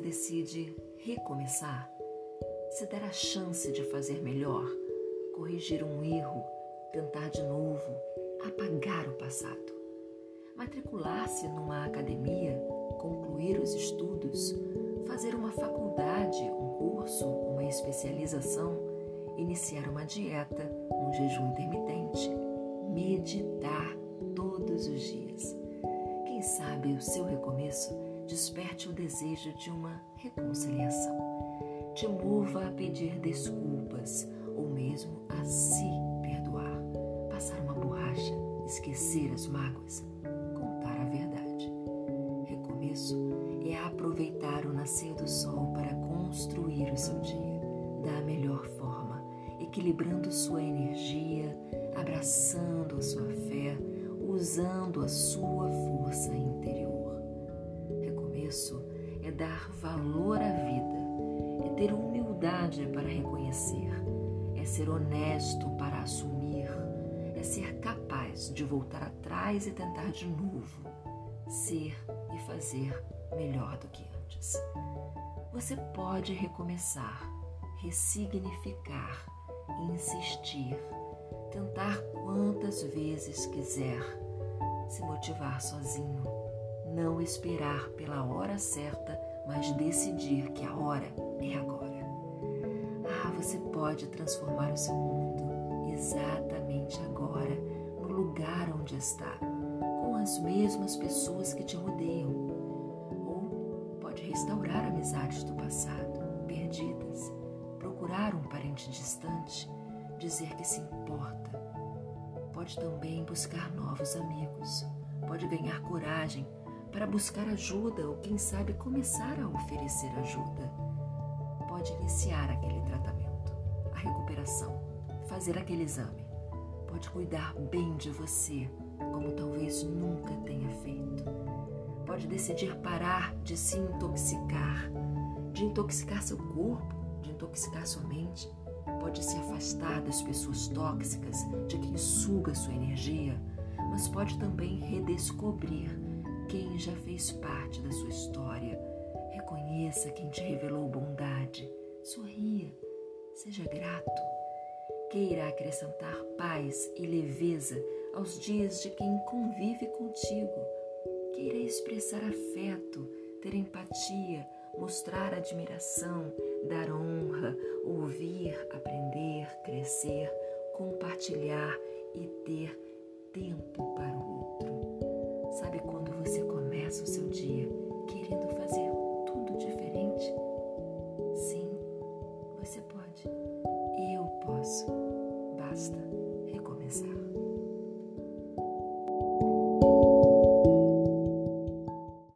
decide recomeçar, se der a chance de fazer melhor, corrigir um erro, tentar de novo, apagar o passado, matricular-se numa academia, concluir os estudos, fazer uma faculdade, um curso, uma especialização, iniciar uma dieta, um jejum intermitente, desperte o desejo de uma reconciliação, te mova a pedir desculpas ou mesmo a se perdoar, passar uma borracha, esquecer as mágoas, contar a verdade. Recomeço é aproveitar o nascer do sol para construir o seu dia da melhor forma, equilibrando sua energia, abraçando a sua fé, usando a sua força interior. Recomeço é dar valor à vida, é ter humildade para reconhecer, é ser honesto para assumir, é ser capaz de voltar atrás e tentar de novo, ser e fazer melhor do que antes. Você pode recomeçar, ressignificar, insistir, tentar quantas vezes quiser, se motivar sozinho, não esperar pela hora certa, mas decidir que a hora é agora. Ah, você pode transformar o seu mundo exatamente agora, no lugar onde está, com as mesmas pessoas que te rodeiam. Ou pode restaurar amizades do passado, perdidas, procurar um parente distante, dizer que se importa. Pode também buscar novos amigos, pode ganhar coragem para buscar ajuda ou, quem sabe, começar a oferecer ajuda. Pode iniciar aquele tratamento, a recuperação, fazer aquele exame. Pode cuidar bem de você, como talvez nunca tenha feito. Pode decidir parar de se intoxicar, de intoxicar seu corpo, de intoxicar sua mente. Pode se afastar das pessoas tóxicas, de quem suga sua energia, mas pode também redescobrir quem já fez parte da sua história. Reconheça quem te revelou bondade. Sorria. Seja grato. Queira acrescentar paz e leveza aos dias de quem convive contigo. Queira expressar afeto, ter empatia, mostrar admiração, dar honra, ouvir, aprender, crescer, compartilhar e ter tempo Jesus.